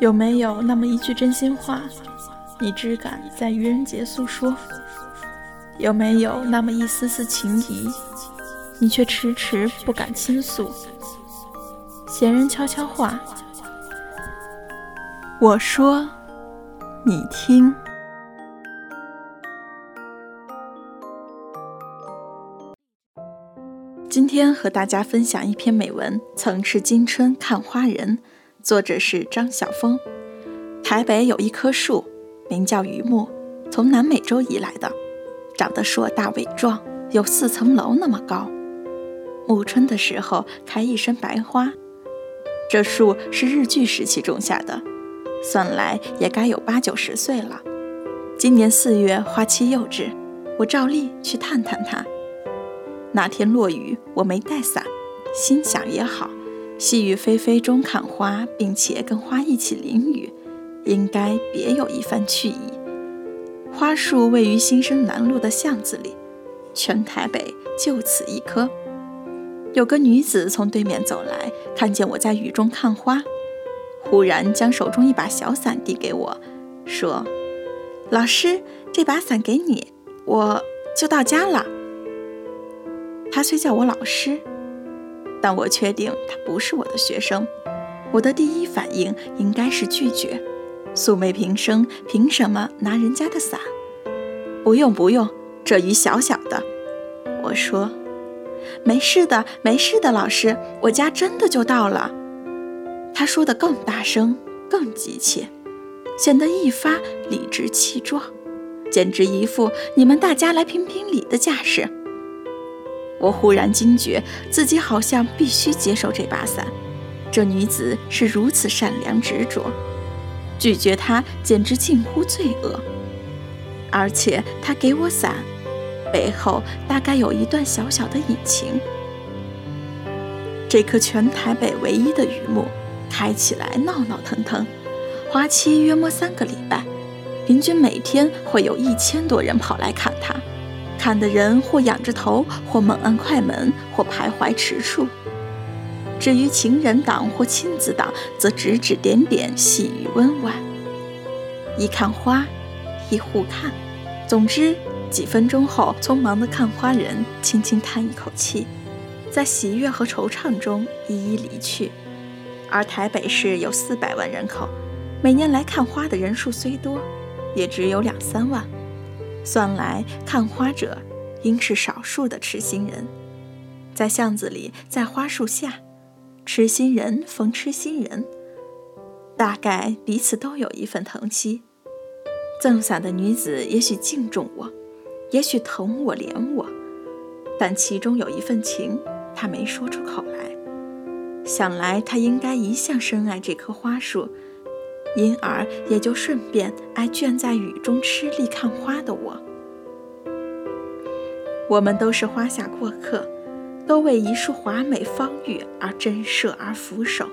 有没有那么一句真心话，你只敢在愚人节诉说？有没有那么一丝丝情谊，你却迟迟不敢倾诉？闲人悄悄话，我说，你听。今天和大家分享一篇美文，《曾是今春看花人》。作者是张晓峰。台北有一棵树，名叫榆木，从南美洲移来的，长得硕大伟壮，有四层楼那么高。暮春的时候开一身白花。这树是日据时期种下的，算来也该有八九十岁了。今年四月花期幼稚，我照例去探探它。那天落雨，我没带伞，心想也好。细雨霏霏中看花，并且跟花一起淋雨，应该别有一番趣意。花树位于新生南路的巷子里，全台北就此一棵。有个女子从对面走来，看见我在雨中看花，忽然将手中一把小伞递给我，说：“老师，这把伞给你，我就到家了。”她虽叫我老师。但我确定他不是我的学生，我的第一反应应该是拒绝。素昧平生，凭什么拿人家的伞？不用不用，这雨小小的。我说，没事的，没事的，老师，我家真的就到了。他说的更大声，更急切，显得一发理直气壮，简直一副你们大家来评评理的架势。我忽然惊觉，自己好像必须接受这把伞。这女子是如此善良执着，拒绝她简直近乎罪恶。而且她给我伞，背后大概有一段小小的隐情。这棵全台北唯一的榆木，开起来闹闹腾腾，花期约莫三个礼拜，平均每天会有一千多人跑来看它。看的人或仰着头，或猛按快门，或徘徊迟处。至于情人党或亲子党，则指指点点，细语温婉。一看花，一互看。总之，几分钟后，匆忙的看花人轻轻叹一口气，在喜悦和惆怅中一一离去。而台北市有四百万人口，每年来看花的人数虽多，也只有两三万。算来看花者，应是少数的痴心人。在巷子里，在花树下，痴心人逢痴心人，大概彼此都有一份疼惜。赠伞的女子也许敬重我，也许疼我怜我，但其中有一份情，她没说出口来。想来她应该一向深爱这棵花树。因而也就顺便爱倦在雨中吃力看花的我。我们都是花下过客，都为一束华美芳玉而珍舍而俯首。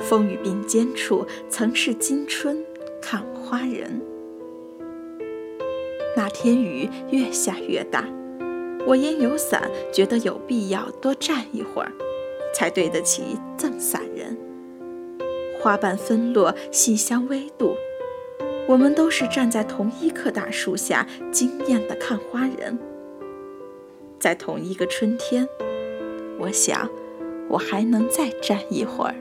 风雨并肩处，曾是今春看花人。那天雨越下越大，我因有伞，觉得有必要多站一会儿，才对得起赠伞人。花瓣纷落，细香微度。我们都是站在同一棵大树下，惊艳的看花人。在同一个春天，我想，我还能再站一会儿。